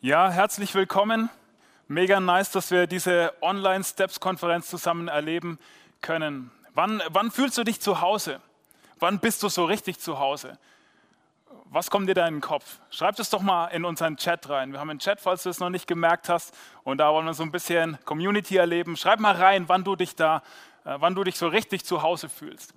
Ja, herzlich willkommen. Mega nice, dass wir diese Online-Steps-Konferenz zusammen erleben können. Wann, wann fühlst du dich zu Hause? Wann bist du so richtig zu Hause? Was kommt dir da in den Kopf? Schreib es doch mal in unseren Chat rein. Wir haben einen Chat, falls du es noch nicht gemerkt hast. Und da wollen wir so ein bisschen Community erleben. Schreib mal rein, wann du dich da, äh, wann du dich so richtig zu Hause fühlst.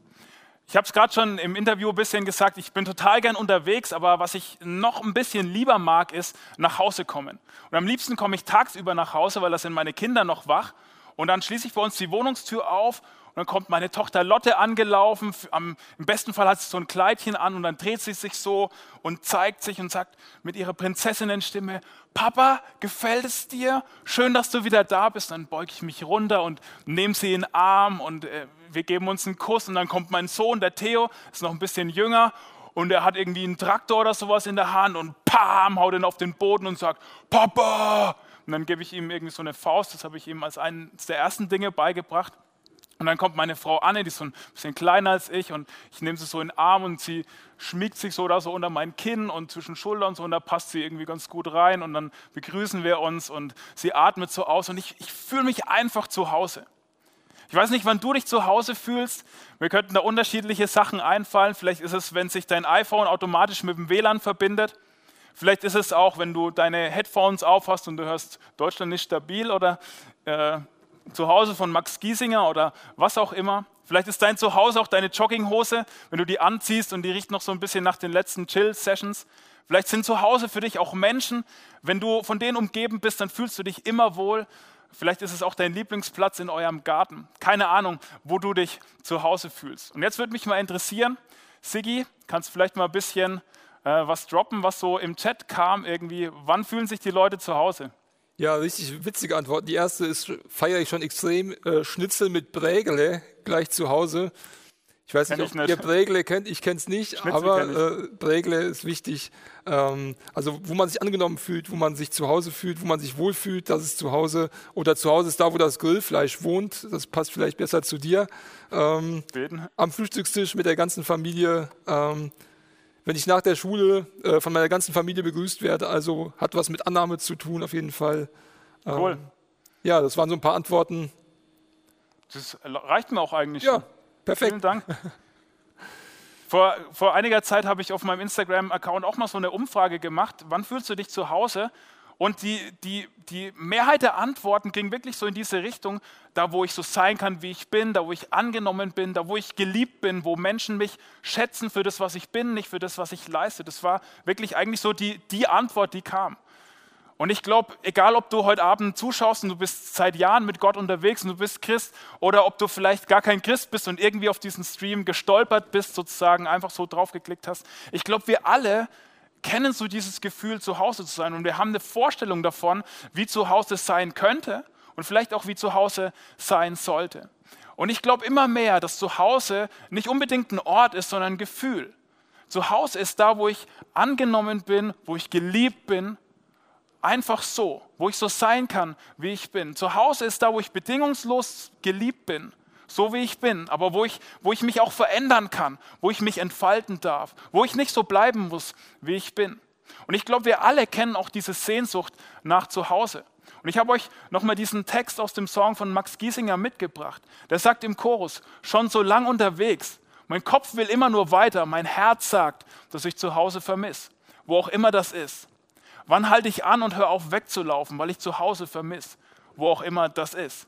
Ich habe es gerade schon im Interview ein bisschen gesagt, ich bin total gern unterwegs, aber was ich noch ein bisschen lieber mag, ist nach Hause kommen. Und am liebsten komme ich tagsüber nach Hause, weil da sind meine Kinder noch wach. Und dann schließe ich bei uns die Wohnungstür auf und dann kommt meine Tochter Lotte angelaufen. Am, Im besten Fall hat sie so ein Kleidchen an und dann dreht sie sich so und zeigt sich und sagt mit ihrer Prinzessinnenstimme, Papa, gefällt es dir? Schön, dass du wieder da bist. Dann beuge ich mich runter und nehme sie in den Arm und äh, wir geben uns einen Kuss. Und dann kommt mein Sohn, der Theo, ist noch ein bisschen jünger und er hat irgendwie einen Traktor oder sowas in der Hand und pam, haut ihn auf den Boden und sagt, Papa! Und dann gebe ich ihm irgendwie so eine Faust, das habe ich ihm als eines der ersten Dinge beigebracht. Und dann kommt meine Frau Anne, die ist so ein bisschen kleiner als ich, und ich nehme sie so in den Arm und sie schmiegt sich so da so unter mein Kinn und zwischen Schultern und so, und da passt sie irgendwie ganz gut rein. Und dann begrüßen wir uns und sie atmet so aus und ich, ich fühle mich einfach zu Hause. Ich weiß nicht, wann du dich zu Hause fühlst. Wir könnten da unterschiedliche Sachen einfallen. Vielleicht ist es, wenn sich dein iPhone automatisch mit dem WLAN verbindet. Vielleicht ist es auch, wenn du deine Headphones aufhast und du hörst Deutschland nicht stabil oder äh, zu Hause von Max Giesinger oder was auch immer. Vielleicht ist dein Zuhause auch deine Jogginghose, wenn du die anziehst und die riecht noch so ein bisschen nach den letzten Chill-Sessions. Vielleicht sind zu Hause für dich auch Menschen. Wenn du von denen umgeben bist, dann fühlst du dich immer wohl. Vielleicht ist es auch dein Lieblingsplatz in eurem Garten. Keine Ahnung, wo du dich zu Hause fühlst. Und jetzt würde mich mal interessieren, Siggi, kannst du vielleicht mal ein bisschen äh, was droppen, was so im Chat kam irgendwie. Wann fühlen sich die Leute zu Hause? Ja, richtig witzige Antwort. Die erste ist, feiere ich schon extrem, äh, Schnitzel mit Prägele gleich zu Hause. Ich weiß nicht, ob ihr Prägele kennt, ich kenne es nicht, Schnitzel aber äh, ist wichtig. Ähm, also wo man sich angenommen fühlt, wo man sich zu Hause fühlt, wo man sich wohlfühlt, das ist zu Hause. Oder zu Hause ist da, wo das Grillfleisch wohnt. Das passt vielleicht besser zu dir. Ähm, am Frühstückstisch mit der ganzen Familie. Ähm, wenn ich nach der Schule äh, von meiner ganzen Familie begrüßt werde, also hat was mit Annahme zu tun, auf jeden Fall. Ähm, cool. Ja, das waren so ein paar Antworten. Das reicht mir auch eigentlich. Ja, perfekt. Vielen Dank. Vor, vor einiger Zeit habe ich auf meinem Instagram-Account auch mal so eine Umfrage gemacht. Wann fühlst du dich zu Hause? Und die, die, die Mehrheit der Antworten ging wirklich so in diese Richtung, da wo ich so sein kann, wie ich bin, da wo ich angenommen bin, da wo ich geliebt bin, wo Menschen mich schätzen für das, was ich bin, nicht für das, was ich leiste. Das war wirklich eigentlich so die, die Antwort, die kam. Und ich glaube, egal ob du heute Abend zuschaust und du bist seit Jahren mit Gott unterwegs und du bist Christ oder ob du vielleicht gar kein Christ bist und irgendwie auf diesen Stream gestolpert bist, sozusagen einfach so draufgeklickt hast, ich glaube, wir alle kennen so dieses Gefühl, zu Hause zu sein. Und wir haben eine Vorstellung davon, wie zu Hause sein könnte und vielleicht auch wie zu Hause sein sollte. Und ich glaube immer mehr, dass zu Hause nicht unbedingt ein Ort ist, sondern ein Gefühl. Zu Hause ist da, wo ich angenommen bin, wo ich geliebt bin, einfach so, wo ich so sein kann, wie ich bin. Zu Hause ist da, wo ich bedingungslos geliebt bin so wie ich bin, aber wo ich, wo ich mich auch verändern kann, wo ich mich entfalten darf, wo ich nicht so bleiben muss, wie ich bin. Und ich glaube, wir alle kennen auch diese Sehnsucht nach Zuhause. Und ich habe euch nochmal diesen Text aus dem Song von Max Giesinger mitgebracht. Der sagt im Chorus, schon so lang unterwegs, mein Kopf will immer nur weiter, mein Herz sagt, dass ich zu Hause vermisse, wo auch immer das ist. Wann halte ich an und höre auf wegzulaufen, weil ich zu Hause vermisse, wo auch immer das ist.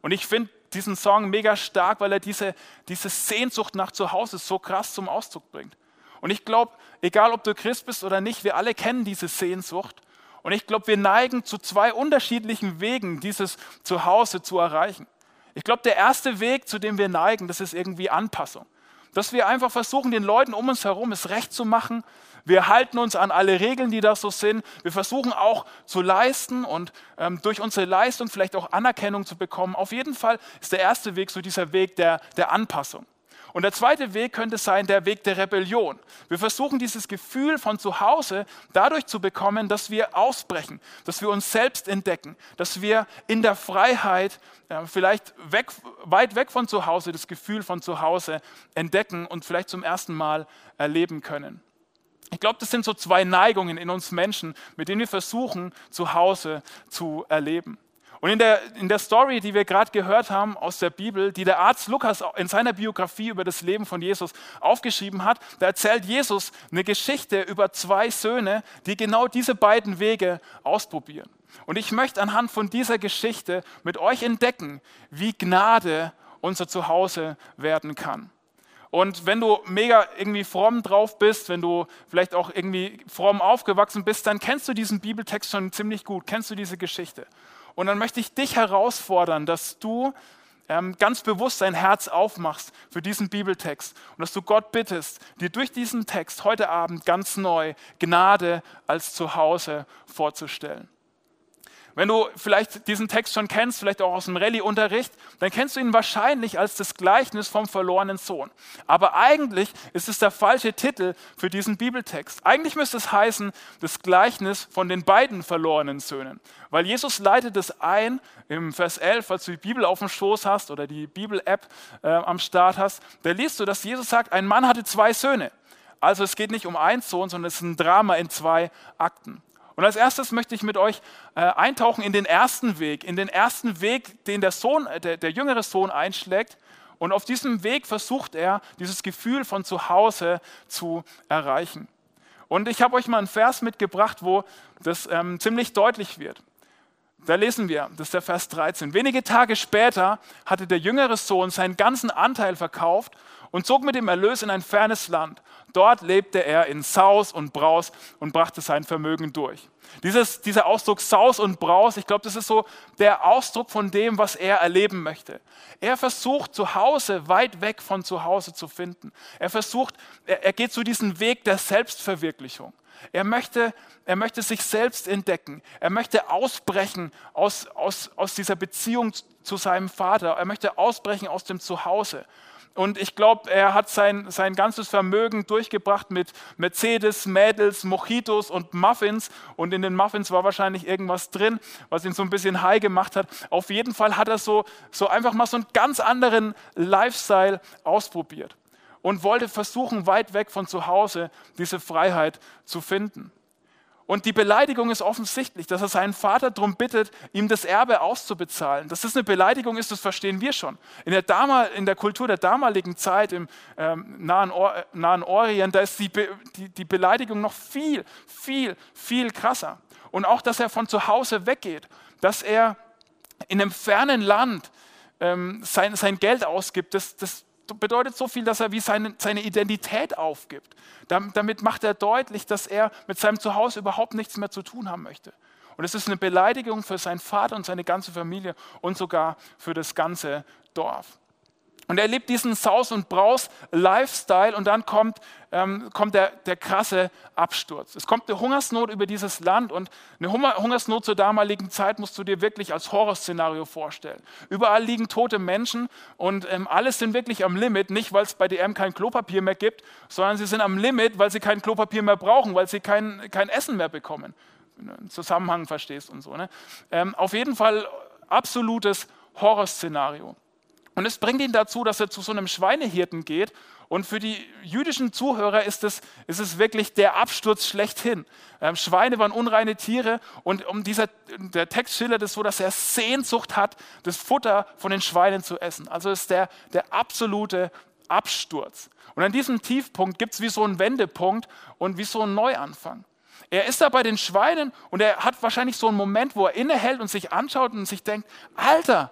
Und ich finde, diesen Song mega stark, weil er diese, diese Sehnsucht nach Zuhause so krass zum Ausdruck bringt. Und ich glaube, egal ob du Christ bist oder nicht, wir alle kennen diese Sehnsucht. Und ich glaube, wir neigen zu zwei unterschiedlichen Wegen, dieses Zuhause zu erreichen. Ich glaube, der erste Weg, zu dem wir neigen, das ist irgendwie Anpassung. Dass wir einfach versuchen, den Leuten um uns herum es recht zu machen, wir halten uns an alle Regeln, die da so sind. Wir versuchen auch zu leisten und ähm, durch unsere Leistung vielleicht auch Anerkennung zu bekommen. Auf jeden Fall ist der erste Weg so dieser Weg der, der Anpassung. Und der zweite Weg könnte sein der Weg der Rebellion. Wir versuchen dieses Gefühl von zu Hause dadurch zu bekommen, dass wir ausbrechen, dass wir uns selbst entdecken, dass wir in der Freiheit äh, vielleicht weg, weit weg von zu Hause das Gefühl von zu Hause entdecken und vielleicht zum ersten Mal erleben können. Ich glaube, das sind so zwei Neigungen in uns Menschen, mit denen wir versuchen, zu Hause zu erleben. Und in der, in der Story, die wir gerade gehört haben aus der Bibel, die der Arzt Lukas in seiner Biografie über das Leben von Jesus aufgeschrieben hat, da erzählt Jesus eine Geschichte über zwei Söhne, die genau diese beiden Wege ausprobieren. Und ich möchte anhand von dieser Geschichte mit euch entdecken, wie Gnade unser Zuhause werden kann. Und wenn du mega irgendwie fromm drauf bist, wenn du vielleicht auch irgendwie fromm aufgewachsen bist, dann kennst du diesen Bibeltext schon ziemlich gut, kennst du diese Geschichte. Und dann möchte ich dich herausfordern, dass du ähm, ganz bewusst dein Herz aufmachst für diesen Bibeltext und dass du Gott bittest, dir durch diesen Text heute Abend ganz neu Gnade als Zuhause vorzustellen. Wenn du vielleicht diesen Text schon kennst, vielleicht auch aus dem Rallye-Unterricht, dann kennst du ihn wahrscheinlich als das Gleichnis vom verlorenen Sohn. Aber eigentlich ist es der falsche Titel für diesen Bibeltext. Eigentlich müsste es heißen, das Gleichnis von den beiden verlorenen Söhnen. Weil Jesus leitet es ein im Vers 11, falls du die Bibel auf dem Schoß hast oder die Bibel-App äh, am Start hast, da liest du, dass Jesus sagt, ein Mann hatte zwei Söhne. Also es geht nicht um einen Sohn, sondern es ist ein Drama in zwei Akten. Und als erstes möchte ich mit euch äh, eintauchen in den ersten Weg, in den ersten Weg, den der Sohn, äh, der, der jüngere Sohn einschlägt. Und auf diesem Weg versucht er, dieses Gefühl von zu Hause zu erreichen. Und ich habe euch mal einen Vers mitgebracht, wo das ähm, ziemlich deutlich wird. Da lesen wir, das ist der Vers 13. Wenige Tage später hatte der jüngere Sohn seinen ganzen Anteil verkauft und zog mit dem Erlös in ein fernes Land. Dort lebte er in Saus und Braus und brachte sein Vermögen durch. Dieses, dieser Ausdruck Saus und Braus, ich glaube, das ist so der Ausdruck von dem, was er erleben möchte. Er versucht, zu Hause, weit weg von zu Hause zu finden. Er versucht, er, er geht zu diesem Weg der Selbstverwirklichung. Er möchte, er möchte sich selbst entdecken. Er möchte ausbrechen aus, aus, aus dieser Beziehung zu seinem Vater. Er möchte ausbrechen aus dem Zuhause. Und ich glaube, er hat sein, sein ganzes Vermögen durchgebracht mit Mercedes, Mädels, Mojitos und Muffins. Und in den Muffins war wahrscheinlich irgendwas drin, was ihn so ein bisschen high gemacht hat. Auf jeden Fall hat er so, so einfach mal so einen ganz anderen Lifestyle ausprobiert und wollte versuchen, weit weg von zu Hause diese Freiheit zu finden. Und die Beleidigung ist offensichtlich, dass er seinen Vater darum bittet, ihm das Erbe auszubezahlen. Dass das eine Beleidigung ist, das verstehen wir schon. In der, Damal, in der Kultur der damaligen Zeit im ähm, Nahen, Or Nahen, Orient, da ist die, Be die, die Beleidigung noch viel, viel, viel krasser. Und auch, dass er von zu Hause weggeht, dass er in einem fernen Land ähm, sein, sein Geld ausgibt, das, das bedeutet so viel, dass er wie seine, seine Identität aufgibt. Damit macht er deutlich, dass er mit seinem Zuhause überhaupt nichts mehr zu tun haben möchte. Und es ist eine Beleidigung für seinen Vater und seine ganze Familie und sogar für das ganze Dorf. Und er lebt diesen Saus- und Braus-Lifestyle und dann kommt, ähm, kommt der, der krasse Absturz. Es kommt eine Hungersnot über dieses Land und eine Hungersnot zur damaligen Zeit musst du dir wirklich als Horrorszenario vorstellen. Überall liegen tote Menschen und ähm, alles sind wirklich am Limit, nicht weil es bei DM kein Klopapier mehr gibt, sondern sie sind am Limit, weil sie kein Klopapier mehr brauchen, weil sie kein, kein Essen mehr bekommen. Wenn du einen Zusammenhang verstehst und so. Ne? Ähm, auf jeden Fall absolutes Horrorszenario. Und es bringt ihn dazu, dass er zu so einem Schweinehirten geht. Und für die jüdischen Zuhörer ist es, ist es wirklich der Absturz schlechthin. Ähm, Schweine waren unreine Tiere und um dieser, der Text schildert es so, dass er Sehnsucht hat, das Futter von den Schweinen zu essen. Also ist der, der absolute Absturz. Und an diesem Tiefpunkt gibt es wie so einen Wendepunkt und wie so einen Neuanfang. Er ist da bei den Schweinen und er hat wahrscheinlich so einen Moment, wo er innehält und sich anschaut und sich denkt, Alter,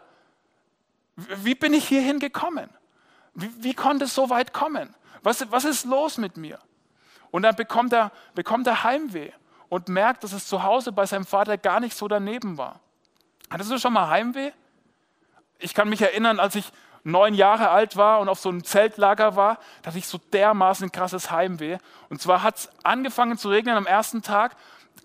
wie bin ich hierhin gekommen? Wie, wie konnte es so weit kommen? Was, was ist los mit mir? Und dann bekommt er, bekommt er Heimweh und merkt, dass es zu Hause bei seinem Vater gar nicht so daneben war. Hattest du schon mal Heimweh? Ich kann mich erinnern, als ich neun Jahre alt war und auf so einem Zeltlager war, da hatte ich so dermaßen krasses Heimweh. Und zwar hat es angefangen zu regnen am ersten Tag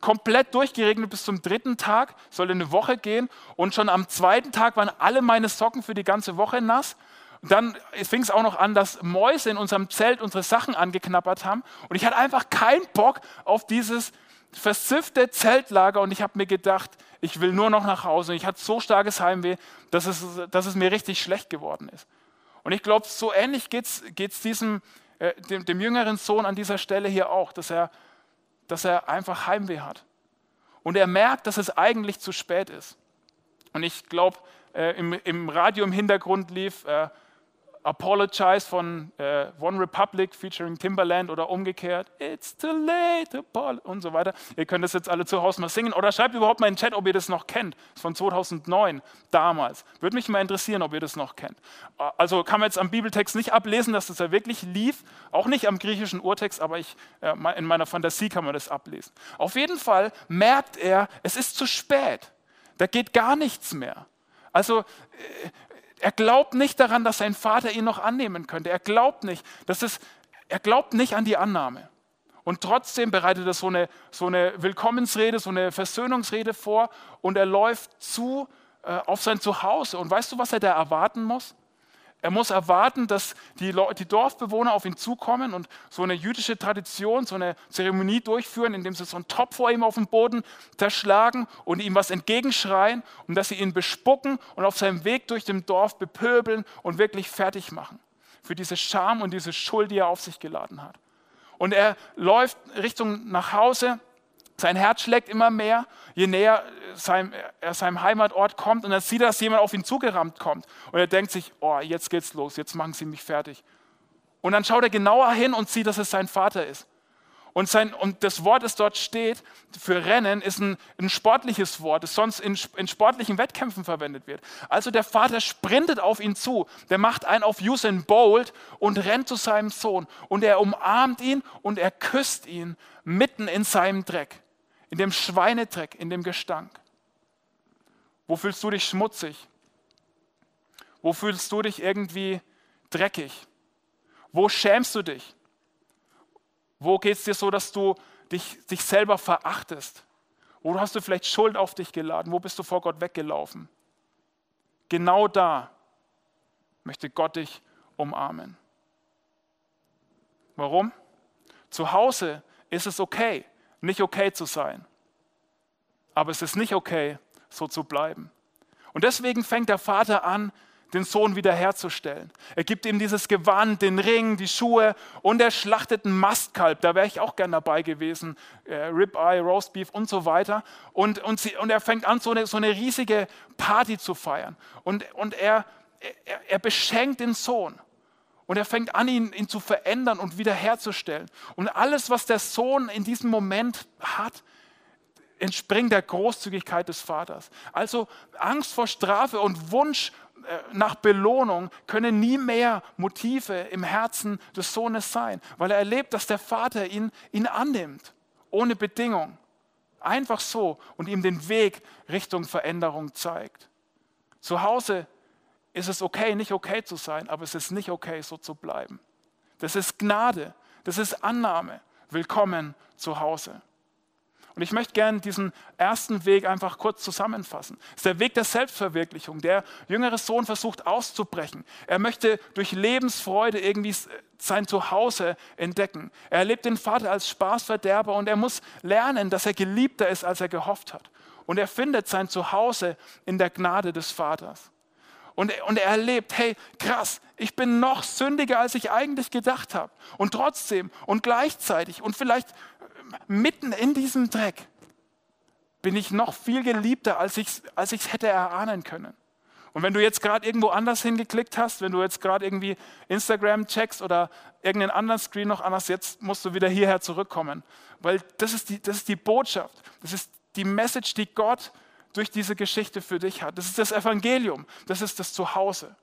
komplett durchgeregnet bis zum dritten Tag, sollte eine Woche gehen und schon am zweiten Tag waren alle meine Socken für die ganze Woche nass. Und dann fing es auch noch an, dass Mäuse in unserem Zelt unsere Sachen angeknabbert haben und ich hatte einfach keinen Bock auf dieses versiffte Zeltlager und ich habe mir gedacht, ich will nur noch nach Hause. Und ich hatte so starkes Heimweh, dass es, dass es mir richtig schlecht geworden ist. Und ich glaube, so ähnlich geht es diesem äh, dem, dem jüngeren Sohn an dieser Stelle hier auch, dass er, dass er einfach Heimweh hat. Und er merkt, dass es eigentlich zu spät ist. Und ich glaube, äh, im, im, Radio im Hintergrund lief äh, Apologize von äh, One Republic featuring Timberland oder umgekehrt. It's too late, und so weiter. Ihr könnt das jetzt alle zu Hause mal singen oder schreibt überhaupt mal in den Chat, ob ihr das noch kennt. Das ist von 2009, damals. Würde mich mal interessieren, ob ihr das noch kennt. Also kann man jetzt am Bibeltext nicht ablesen, dass das ja wirklich lief, auch nicht am griechischen Urtext, aber ich, äh, in meiner Fantasie kann man das ablesen. Auf jeden Fall merkt er, es ist zu spät. Da geht gar nichts mehr. Also äh, er glaubt nicht daran, dass sein Vater ihn noch annehmen könnte. Er glaubt nicht, dass es, er glaubt nicht an die Annahme. Und trotzdem bereitet er so eine, so eine Willkommensrede, so eine Versöhnungsrede vor und er läuft zu äh, auf sein Zuhause. Und weißt du, was er da erwarten muss? Er muss erwarten, dass die, die, Dorfbewohner auf ihn zukommen und so eine jüdische Tradition, so eine Zeremonie durchführen, indem sie so einen Topf vor ihm auf den Boden zerschlagen und ihm was entgegenschreien und dass sie ihn bespucken und auf seinem Weg durch dem Dorf bepöbeln und wirklich fertig machen für diese Scham und diese Schuld, die er auf sich geladen hat. Und er läuft Richtung nach Hause sein Herz schlägt immer mehr, je näher seinem, er seinem Heimatort kommt und dann sieht er, dass jemand auf ihn zugerammt kommt. Und er denkt sich, oh, jetzt geht's los, jetzt machen sie mich fertig. Und dann schaut er genauer hin und sieht, dass es sein Vater ist. Und, sein, und das Wort, das dort steht für Rennen, ist ein, ein sportliches Wort, das sonst in, in, sportlichen Wettkämpfen verwendet wird. Also der Vater sprintet auf ihn zu, der macht einen auf Usain Bolt und rennt zu seinem Sohn. Und er umarmt ihn und er küsst ihn mitten in seinem Dreck in dem Schweinedreck, in dem Gestank? Wo fühlst du dich schmutzig? Wo fühlst du dich irgendwie dreckig? Wo schämst du dich? Wo geht es dir so, dass du dich, dich selber verachtest? Wo hast du vielleicht Schuld auf dich geladen? Wo bist du vor Gott weggelaufen? Genau da möchte Gott dich umarmen. Warum? Zu Hause ist es okay nicht okay zu sein. Aber es ist nicht okay, so zu bleiben. Und deswegen fängt der Vater an, den Sohn wiederherzustellen. Er gibt ihm dieses Gewand, den Ring, die Schuhe und er schlachtet ein Mastkalb. Da wäre ich auch gern dabei gewesen. Äh, Ribeye, Roastbeef und so weiter. Und, und, sie, und er fängt an, so eine, so eine riesige Party zu feiern. Und, und er, er, er beschenkt den Sohn. Und er fängt an, ihn, ihn zu verändern und wiederherzustellen. Und alles, was der Sohn in diesem Moment hat, entspringt der Großzügigkeit des Vaters. Also Angst vor Strafe und Wunsch äh, nach Belohnung können nie mehr Motive im Herzen des Sohnes sein, weil er erlebt, dass der Vater ihn, ihn annimmt, ohne Bedingung. Einfach so und ihm den Weg Richtung Veränderung zeigt. Zu Hause ist es okay, nicht okay zu sein, aber es ist nicht okay, so zu bleiben. Das ist Gnade, das ist Annahme. Willkommen zu Hause. Und ich möchte gerne diesen ersten Weg einfach kurz zusammenfassen. Es ist der Weg der Selbstverwirklichung. Der jüngere Sohn versucht auszubrechen. Er möchte durch Lebensfreude irgendwie sein Zuhause entdecken. Er erlebt den Vater als Spaßverderber und er muss lernen, dass er geliebter ist, als er gehofft hat. Und er findet sein Zuhause in der Gnade des Vaters. Und, und er erlebt, hey, krass, ich bin noch sündiger, als ich eigentlich gedacht habe. Und trotzdem und gleichzeitig und vielleicht mitten in diesem Dreck bin ich noch viel geliebter, als ich es als hätte erahnen können. Und wenn du jetzt gerade irgendwo anders hingeklickt hast, wenn du jetzt gerade irgendwie Instagram checkst oder irgendeinen anderen Screen noch anders, jetzt musst du wieder hierher zurückkommen. Weil das ist die, das ist die Botschaft, das ist die Message, die Gott durch diese Geschichte für dich hat. Das ist das Evangelium, das ist das Zuhause.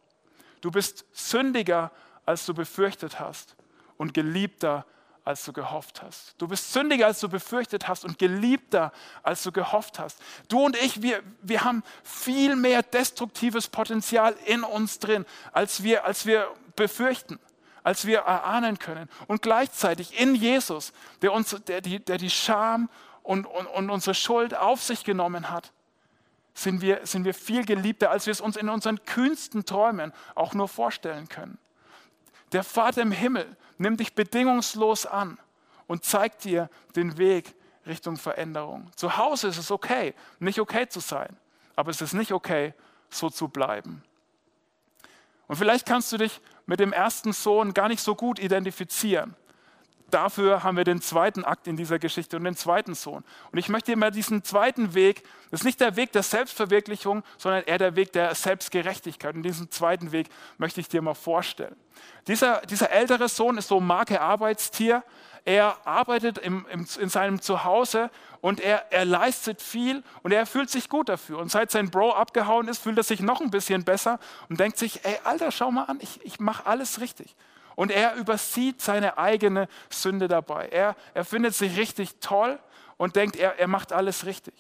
Du bist sündiger, als du befürchtet hast und geliebter, als du gehofft hast. Du bist sündiger, als du befürchtet hast und geliebter, als du gehofft hast. Du und ich, wir, wir haben viel mehr destruktives Potenzial in uns drin, als wir, als wir befürchten, als wir erahnen können. Und gleichzeitig in Jesus, der, uns, der, die, der die Scham und, und, und unsere Schuld auf sich genommen hat, sind wir, sind wir viel geliebter, als wir es uns in unseren kühnsten Träumen auch nur vorstellen können. Der Vater im Himmel nimmt dich bedingungslos an und zeigt dir den Weg Richtung Veränderung. Zu Hause ist es okay, nicht okay zu sein, aber es ist nicht okay, so zu bleiben. Und vielleicht kannst du dich mit dem ersten Sohn gar nicht so gut identifizieren. Dafür haben wir den zweiten Akt in dieser Geschichte und den zweiten Sohn. Und ich möchte mal diesen zweiten Weg, das ist nicht der Weg der Selbstverwirklichung, sondern eher der Weg der Selbstgerechtigkeit. Und diesen zweiten Weg möchte ich dir mal vorstellen. Dieser, dieser ältere Sohn ist so Marke Arbeitstier. Er arbeitet im, im, in seinem Zuhause und er, er leistet viel und er fühlt sich gut dafür. Und seit sein Bro abgehauen ist, fühlt er sich noch ein bisschen besser und denkt sich, ey Alter, schau mal an, ich, ich mache alles richtig. Und er übersieht seine eigene Sünde dabei. Er, er findet sich richtig toll und denkt, er, er macht alles richtig.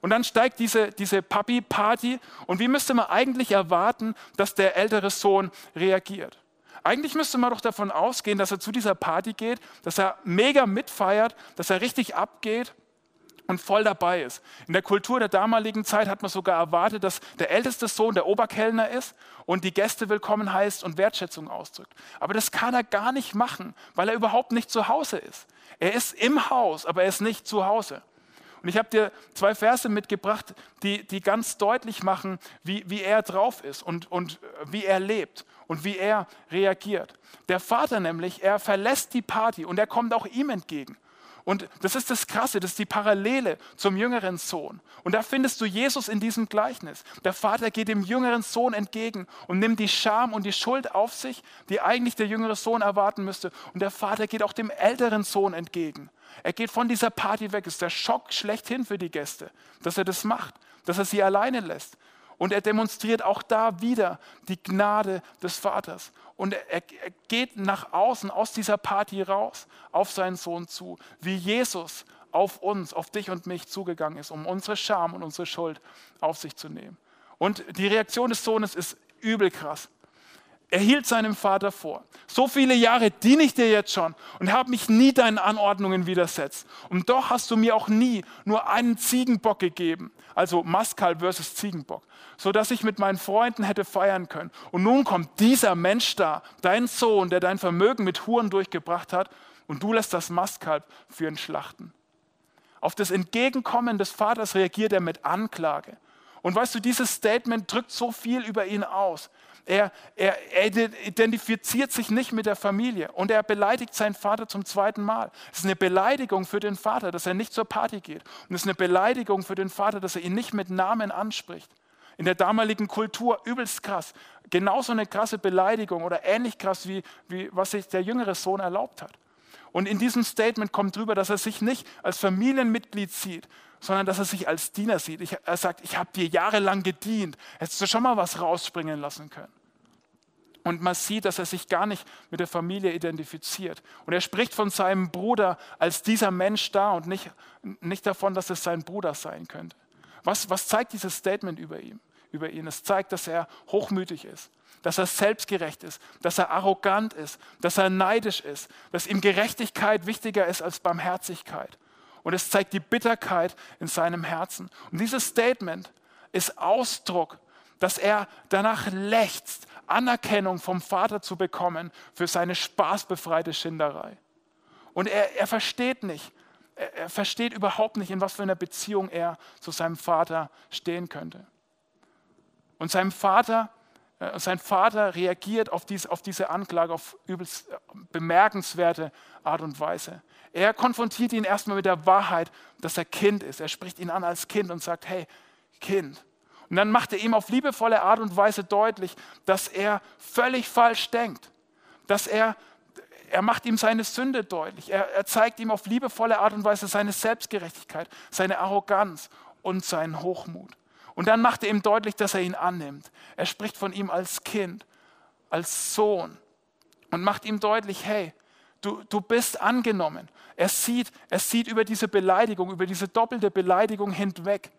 Und dann steigt diese, diese Papi-Party. Und wie müsste man eigentlich erwarten, dass der ältere Sohn reagiert? Eigentlich müsste man doch davon ausgehen, dass er zu dieser Party geht, dass er mega mitfeiert, dass er richtig abgeht und voll dabei ist. In der Kultur der damaligen Zeit hat man sogar erwartet, dass der älteste Sohn der Oberkellner ist und die Gäste willkommen heißt und Wertschätzung ausdrückt. Aber das kann er gar nicht machen, weil er überhaupt nicht zu Hause ist. Er ist im Haus, aber er ist nicht zu Hause. Und ich habe dir zwei Verse mitgebracht, die, die ganz deutlich machen, wie, wie er drauf ist und, und wie er lebt und wie er reagiert. Der Vater nämlich, er verlässt die Party und er kommt auch ihm entgegen. Und das ist das Krasse, das ist die Parallele zum jüngeren Sohn. Und da findest du Jesus in diesem Gleichnis. Der Vater geht dem jüngeren Sohn entgegen und nimmt die Scham und die Schuld auf sich, die eigentlich der jüngere Sohn erwarten müsste. Und der Vater geht auch dem älteren Sohn entgegen. Er geht von dieser Party weg. Es ist der Schock schlechthin für die Gäste, dass er das macht, dass er sie alleine lässt. Und er demonstriert auch da wieder die Gnade des Vaters. Und er, er, geht nach außen aus dieser Party raus auf seinen Sohn zu, wie Jesus auf uns, auf dich und mich zugegangen ist, um unsere Scham und unsere Schuld auf sich zu nehmen. Und die Reaktion des Sohnes ist übel krass. Er hielt seinem Vater vor, so viele Jahre diene ich dir jetzt schon und habe mich nie deinen Anordnungen widersetzt. Und doch hast du mir auch nie nur einen Ziegenbock gegeben, also Maskalb versus Ziegenbock, so dass ich mit meinen Freunden hätte feiern können. Und nun kommt dieser Mensch da, dein Sohn, der dein Vermögen mit Huren durchgebracht hat, und du lässt das Mastkalb für ihn schlachten. Auf das Entgegenkommen des Vaters reagiert er mit Anklage. Und weißt du, dieses Statement drückt so viel über ihn aus. Er, er, er, identifiziert sich nicht mit der Familie und er beleidigt seinen Vater zum zweiten Mal. Es ist eine Beleidigung für den Vater, dass er nicht zur Party geht. Und es ist eine Beleidigung für den Vater, dass er ihn nicht mit Namen anspricht. In der damaligen Kultur übelst krass. Genauso eine krasse Beleidigung oder ähnlich krass, wie, wie was sich der jüngere Sohn erlaubt hat. Und in diesem Statement kommt drüber, dass er sich nicht als Familienmitglied sieht, sondern dass er sich als Diener sieht. Ich, er sagt, ich habe dir jahrelang gedient. Hättest du schon mal was rausspringen lassen können. Und man sieht, dass er sich gar nicht mit der Familie identifiziert. Und er spricht von seinem Bruder als dieser Mensch da und nicht, nicht davon, dass es sein Bruder sein könnte. Was, was zeigt dieses Statement über ihn? Über ihn? Es zeigt, dass er hochmütig ist, dass er selbstgerecht ist, dass er arrogant ist, dass er neidisch ist, dass ihm Gerechtigkeit wichtiger ist als Barmherzigkeit. Und es zeigt die Bitterkeit in seinem Herzen. Und dieses Statement ist Ausdruck, dass er danach lechzt, Anerkennung vom Vater zu bekommen für seine spaßbefreite Schinderei. Und er, er versteht nicht, er, er versteht überhaupt nicht, in was für einer Beziehung er zu seinem Vater stehen könnte. Und seinem Vater, sein Vater reagiert auf, dies, auf diese Anklage auf übelst äh, bemerkenswerte Art und Weise. Er konfrontiert ihn erstmal mit der Wahrheit, dass er Kind ist. Er spricht ihn an als Kind und sagt, hey, Kind, und dann macht er ihm auf liebevolle Art und Weise deutlich, dass er völlig falsch denkt. Dass er, er macht ihm seine Sünde deutlich. Er, er zeigt ihm auf liebevolle Art und Weise seine Selbstgerechtigkeit, seine Arroganz und seinen Hochmut. Und dann macht er ihm deutlich, dass er ihn annimmt. Er spricht von ihm als Kind, als Sohn und macht ihm deutlich, hey, du, du bist angenommen. Er sieht, er sieht über diese Beleidigung, über diese doppelte Beleidigung hinweg.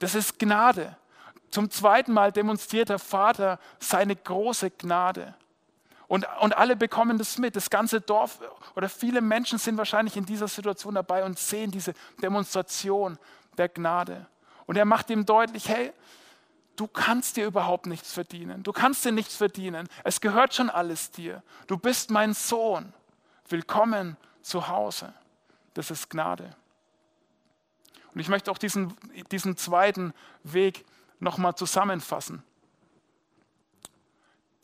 Das ist Gnade. Zum zweiten Mal demonstriert der Vater seine große Gnade. Und, und alle bekommen das mit. Das ganze Dorf oder viele Menschen sind wahrscheinlich in dieser Situation dabei und sehen diese Demonstration der Gnade. Und er macht ihm deutlich, hey, du kannst dir überhaupt nichts verdienen. Du kannst dir nichts verdienen. Es gehört schon alles dir. Du bist mein Sohn. Willkommen zu Hause. Das ist Gnade. Und ich möchte auch diesen, diesen zweiten Weg nochmal zusammenfassen.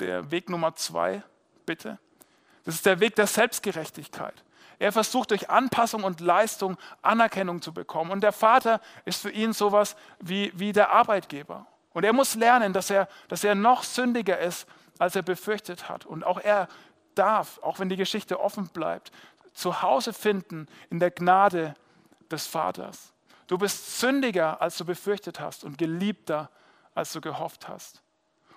der Weg Nummer zwei, bitte. Das ist der Weg der Selbstgerechtigkeit. Er versucht durch Anpassung und Leistung Anerkennung zu bekommen. Und der Vater ist für ihn sowas wie, wie der Arbeitgeber. Und er muss lernen, dass er, dass er noch sündiger ist, als er befürchtet hat. Und auch er darf, auch wenn die Geschichte offen bleibt, zu Hause finden in der Gnade des Vaters. Du bist sündiger, als du befürchtet hast und geliebter, als du gehofft hast.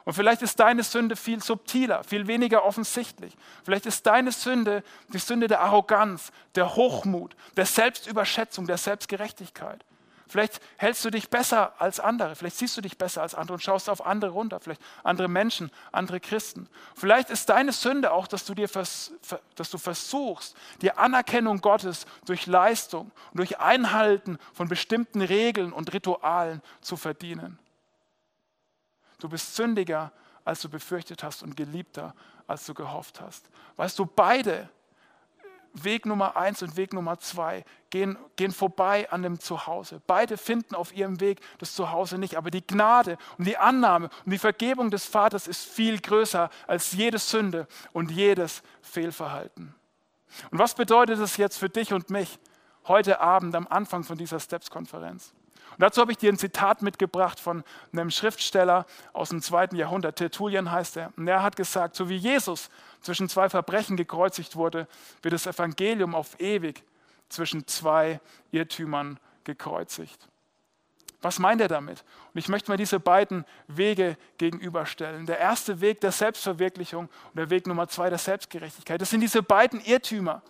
Und vielleicht ist deine Sünde viel subtiler, viel weniger offensichtlich. Vielleicht ist deine Sünde die Sünde der Arroganz, der Hochmut, der Selbstüberschätzung, der Selbstgerechtigkeit. Vielleicht hältst du dich besser als andere, vielleicht siehst du dich besser als andere und schaust auf andere runter, vielleicht andere Menschen, andere Christen. Vielleicht ist deine Sünde auch, dass du, dir vers, dass du versuchst, die Anerkennung Gottes durch Leistung und durch Einhalten von bestimmten Regeln und Ritualen zu verdienen. Du bist sündiger, als du befürchtet hast und geliebter, als du gehofft hast. Weißt du, beide Weg Nummer eins und Weg Nummer zwei gehen, gehen vorbei an dem Zuhause. Beide finden auf ihrem Weg das Zuhause nicht. Aber die Gnade und die Annahme und die Vergebung des Vaters ist viel größer als jede Sünde und jedes Fehlverhalten. Und was bedeutet es jetzt für dich und mich heute Abend am Anfang von dieser Steps-Konferenz? Und dazu habe ich dir ein Zitat mitgebracht von einem Schriftsteller aus dem zweiten Jahrhundert. Tertullian heißt er. Und er hat gesagt, so wie Jesus zwischen zwei Verbrechen gekreuzigt wurde, wird das Evangelium auf ewig zwischen zwei Irrtümern gekreuzigt. Was meint er damit? Und ich möchte mal diese beiden Wege gegenüberstellen. Der erste Weg der Selbstverwirklichung und der Weg Nummer zwei der Selbstgerechtigkeit. Das sind diese beiden Irrtümer,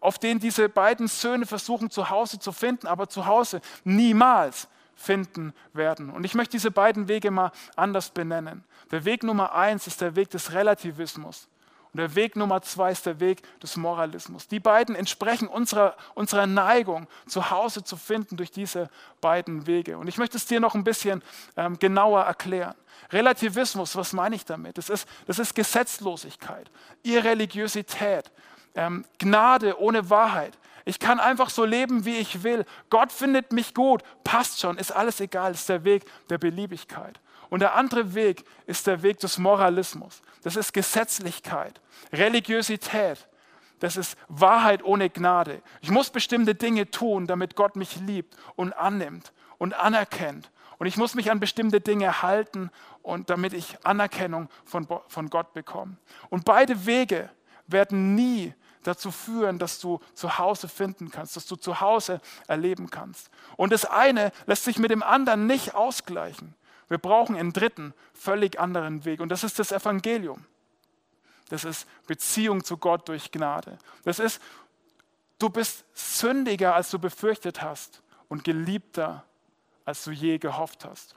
auf denen diese beiden Söhne versuchen, zu Hause zu finden, aber zu Hause niemals finden werden. Und ich möchte diese beiden Wege mal anders benennen. Der Weg Nummer eins ist der Weg des Relativismus. Und der Weg Nummer zwei ist der Weg des Moralismus. Die beiden entsprechen unserer, unserer Neigung, zu Hause zu finden durch diese beiden Wege. Und ich möchte es dir noch ein bisschen ähm, genauer erklären. Relativismus, was meine ich damit? Das ist, das ist Gesetzlosigkeit, Irreligiosität, ähm, Gnade ohne Wahrheit. Ich kann einfach so leben, wie ich will. Gott findet mich gut, passt schon, ist alles egal, ist der Weg der Beliebigkeit. Und der andere Weg ist der Weg des Moralismus. Das ist Gesetzlichkeit, Religiosität. Das ist Wahrheit ohne Gnade. Ich muss bestimmte Dinge tun, damit Gott mich liebt und annimmt und anerkennt. Und ich muss mich an bestimmte Dinge halten und damit ich Anerkennung von, von Gott bekomme. Und beide Wege werden nie dazu führen, dass du zu Hause finden kannst, dass du zu Hause erleben kannst. Und das eine lässt sich mit dem anderen nicht ausgleichen. Wir brauchen einen dritten, völlig anderen Weg. Und das ist das Evangelium. Das ist Beziehung zu Gott durch Gnade. Das ist, du bist sündiger, als du befürchtet hast und geliebter, als du je gehofft hast.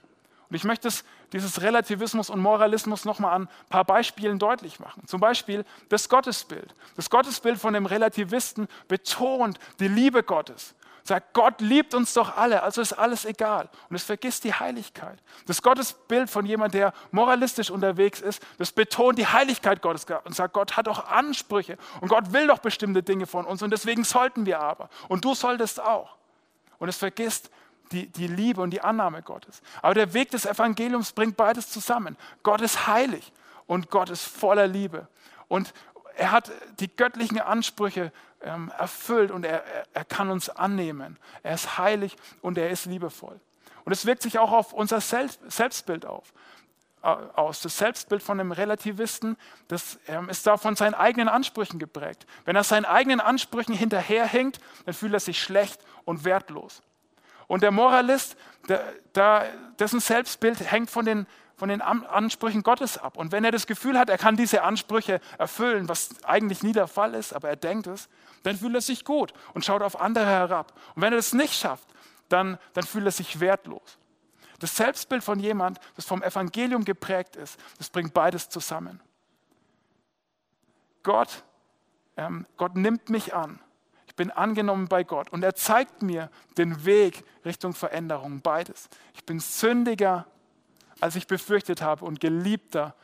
Und ich möchte dieses Relativismus und Moralismus nochmal an ein paar Beispielen deutlich machen. Zum Beispiel das Gottesbild. Das Gottesbild von dem Relativisten betont die Liebe Gottes. Sagt, Gott liebt uns doch alle, also ist alles egal. Und es vergisst die Heiligkeit. Das Gottesbild von jemand, der moralistisch unterwegs ist, das betont die Heiligkeit Gottes und sagt, Gott hat doch Ansprüche und Gott will doch bestimmte Dinge von uns und deswegen sollten wir aber. Und du solltest auch. Und es vergisst die, die Liebe und die Annahme Gottes. Aber der Weg des Evangeliums bringt beides zusammen. Gott ist heilig und Gott ist voller Liebe. Und er hat die göttlichen Ansprüche ähm, erfüllt und er, er kann uns annehmen. Er ist heilig und er ist liebevoll. Und es wirkt sich auch auf unser Selbstbild auf äh, aus. Das Selbstbild von einem Relativisten, das ähm, ist da von seinen eigenen Ansprüchen geprägt. Wenn er seinen eigenen Ansprüchen hinterherhinkt, dann fühlt er sich schlecht und wertlos. Und der Moralist, der, der, dessen Selbstbild hängt von den, von den Ansprüchen Gottes ab. Und wenn er das Gefühl hat, er kann diese Ansprüche erfüllen, was eigentlich nie der Fall ist, aber er denkt es, dann fühlt er sich gut und schaut auf andere herab. Und wenn er das nicht schafft, dann, dann fühlt er sich wertlos. Das Selbstbild von jemand, das vom Evangelium geprägt ist, das bringt beides zusammen. Gott, ähm, Gott nimmt mich an bin angenommen bei Gott und er zeigt mir den Weg Richtung Veränderung, beides. Ich bin sündiger, als ich befürchtet habe und geliebter,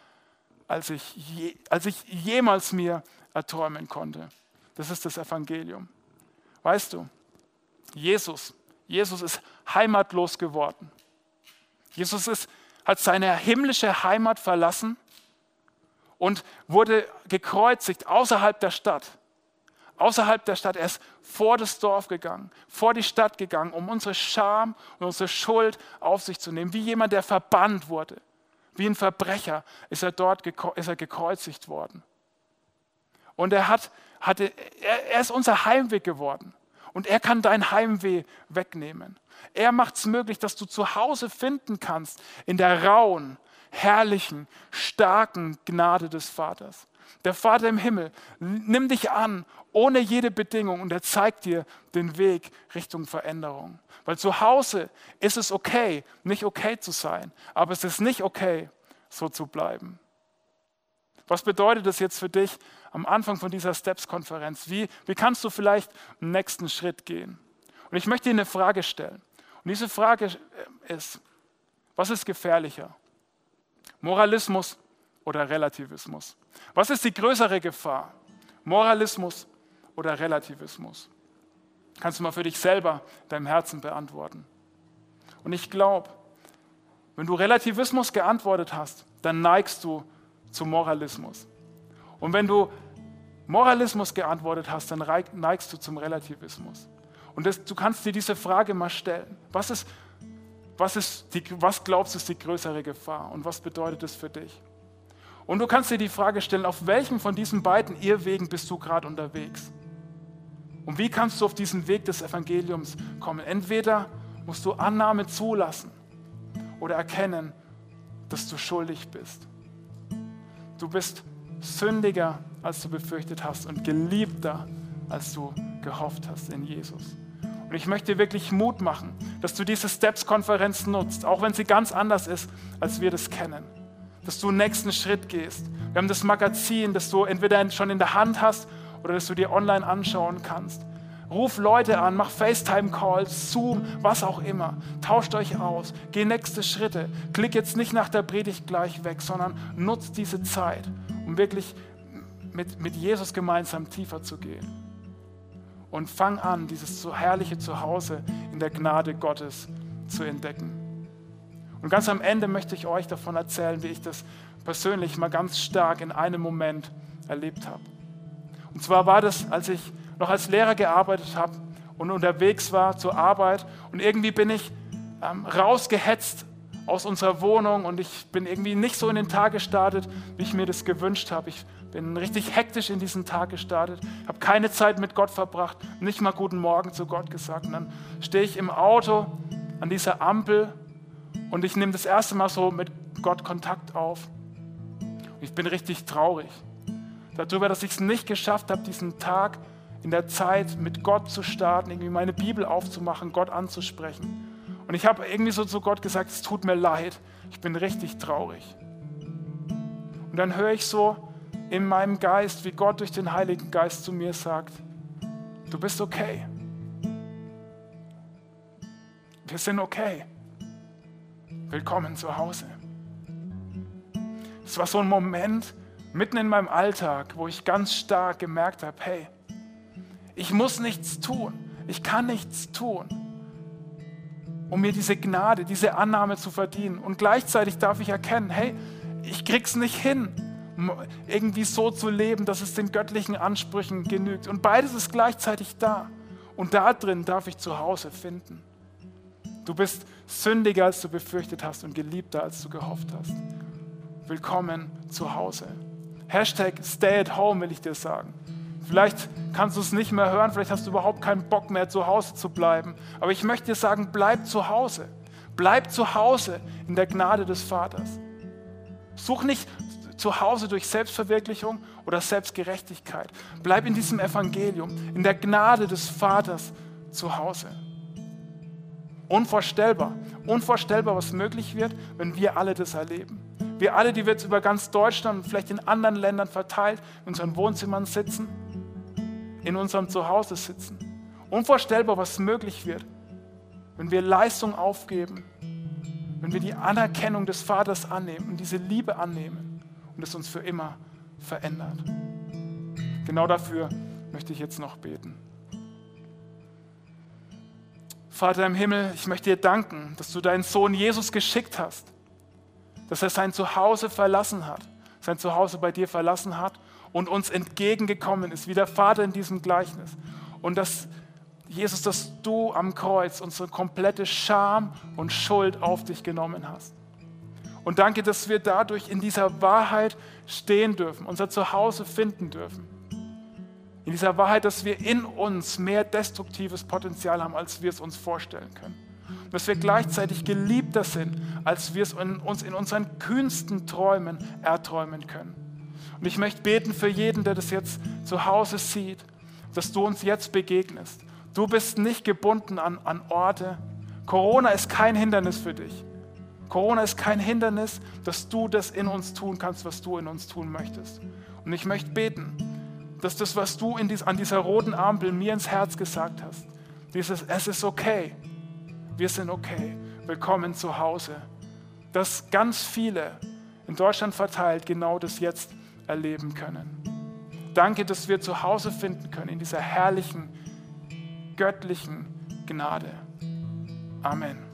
als ich, je, als ich jemals mir erträumen konnte. Das ist das Evangelium. Weißt du, Jesus, Jesus ist heimatlos geworden. Jesus ist, hat seine himmlische Heimat verlassen und wurde gekreuzigt außerhalb der Stadt. Außerhalb der Stadt. Er ist vor das Dorf gegangen, vor die Stadt gegangen, um unsere Scham und unsere Schuld auf sich zu nehmen. Wie jemand, der verbannt wurde. Wie ein Verbrecher ist er dort ist er gekreuzigt worden. Und er, hat, hatte, er, er ist unser Heimweg geworden. Und er kann dein Heimweh wegnehmen. Er macht es möglich, dass du zu Hause finden kannst in der rauen, herrlichen, starken Gnade des Vaters. Der Vater im Himmel nimmt dich an, ohne jede Bedingung, und er zeigt dir den Weg Richtung Veränderung. Weil zu Hause ist es okay, nicht okay zu sein, aber es ist nicht okay, so zu bleiben. Was bedeutet das jetzt für dich am Anfang von dieser Steps-Konferenz? Wie, wie kannst du vielleicht einen nächsten Schritt gehen? Und ich möchte dir eine Frage stellen. Und diese Frage ist, was ist gefährlicher? Moralismus oder Relativismus? Was ist die größere Gefahr? Moralismus oder Relativismus? Kannst du mal für dich selber deinem Herzen beantworten. Und ich glaube, wenn du Relativismus geantwortet hast, dann neigst du zu Moralismus. Und wenn du Moralismus geantwortet hast, dann neigst du zum Relativismus. Und das, du kannst dir diese Frage mal stellen. Was, ist, was, ist die, was glaubst du ist die größere Gefahr und was bedeutet es für dich? Und du kannst dir die Frage stellen, auf welchem von diesen beiden Irrwegen bist du gerade unterwegs? Und wie kannst du auf diesen Weg des Evangeliums kommen? Entweder musst du Annahme zulassen oder erkennen, dass du schuldig bist. Du bist sündiger, als du befürchtet hast und geliebter, als du gehofft hast in Jesus. Und ich möchte wirklich Mut machen, dass du diese Steps-Konferenz nutzt, auch wenn sie ganz anders ist, als wir das kennen. Dass du einen nächsten Schritt gehst. Wir haben das Magazin, das du entweder schon in der Hand hast oder das du dir online anschauen kannst. Ruf Leute an, mach FaceTime-Calls, Zoom, was auch immer. Tauscht euch aus, geh nächste Schritte. Klick jetzt nicht nach der Predigt gleich weg, sondern nutzt diese Zeit, um wirklich mit, mit Jesus gemeinsam tiefer zu gehen. Und fang an, dieses so herrliche Zuhause in der Gnade Gottes zu entdecken. Und ganz am Ende möchte ich euch davon erzählen, wie ich das persönlich mal ganz stark in einem Moment erlebt habe. Und zwar war das, als ich noch als Lehrer gearbeitet habe und unterwegs war zur Arbeit und irgendwie bin ich ähm, rausgehetzt aus unserer Wohnung und ich bin irgendwie nicht so in den Tag gestartet, wie ich mir das gewünscht habe. Ich bin richtig hektisch in diesen Tag gestartet, habe keine Zeit mit Gott verbracht, nicht mal guten Morgen zu Gott gesagt. Und dann stehe ich im Auto an dieser Ampel und ich nehme das erste Mal so mit Gott Kontakt auf. Ich bin richtig traurig darüber, dass ich es nicht geschafft habe, diesen Tag in der Zeit mit Gott zu starten, irgendwie meine Bibel aufzumachen, Gott anzusprechen. Und ich habe irgendwie so zu Gott gesagt, es tut mir leid, ich bin richtig traurig. Und dann höre ich so in meinem Geist, wie Gott durch den Heiligen Geist zu mir sagt, du bist okay. Wir sind okay. Willkommen zu Hause. Es war so ein Moment mitten in meinem Alltag, wo ich ganz stark gemerkt habe, hey, ich muss nichts tun. Ich kann nichts tun, um mir diese Gnade, diese Annahme zu verdienen. Und gleichzeitig darf ich erkennen, hey, ich krieg's nicht hin, irgendwie so zu leben, dass es den göttlichen Ansprüchen genügt. Und beides ist gleichzeitig da. Und da drin darf ich zu Hause finden. Du bist sündiger, als du befürchtet hast und geliebter, als du gehofft hast. Willkommen zu Hause. Hashtag Stay at Home will ich dir sagen. Vielleicht kannst du es nicht mehr hören, vielleicht hast du überhaupt keinen Bock mehr, zu Hause zu bleiben. Aber ich möchte dir sagen, bleib zu Hause. Bleib zu Hause in der Gnade des Vaters. Such nicht zu Hause durch Selbstverwirklichung oder Selbstgerechtigkeit. Bleib in diesem Evangelium, in der Gnade des Vaters zu Hause. Unvorstellbar, unvorstellbar, was möglich wird, wenn wir alle das erleben. Wir alle, die wir jetzt über ganz Deutschland und vielleicht in anderen Ländern verteilt in unseren Wohnzimmern sitzen, in unserem Zuhause sitzen. Unvorstellbar, was möglich wird, wenn wir Leistung aufgeben, wenn wir die Anerkennung des Vaters annehmen und diese Liebe annehmen und es uns für immer verändert. Genau dafür möchte ich jetzt noch beten. Vater im Himmel, ich möchte dir danken, dass du deinen Sohn Jesus geschickt hast, dass er sein Zuhause verlassen hat, sein Zuhause bei dir verlassen hat und uns entgegengekommen ist, wie der Vater in diesem Gleichnis. Und dass Jesus, dass du am Kreuz unsere komplette Scham und Schuld auf dich genommen hast. Und danke, dass wir dadurch in dieser Wahrheit stehen dürfen, unser Zuhause finden dürfen. In dieser Wahrheit, dass wir in uns mehr destruktives Potenzial haben, als wir es uns vorstellen können. Und dass wir gleichzeitig geliebter sind, als wir es in uns in unseren kühnsten Träumen erträumen können. Und ich möchte beten für jeden, der das jetzt zu Hause sieht, dass du uns jetzt begegnest. Du bist nicht gebunden an, an Orte. Corona ist kein Hindernis für dich. Corona ist kein Hindernis, dass du das in uns tun kannst, was du in uns tun möchtest. Und ich möchte beten, dass das, was du dies, an dieser roten Ampel mir ins Herz gesagt hast, dieses Es ist okay, wir sind okay, willkommen zu Hause, dass ganz viele in Deutschland verteilt genau das jetzt erleben können. Danke, dass wir zu Hause finden können in dieser herrlichen, göttlichen Gnade. Amen.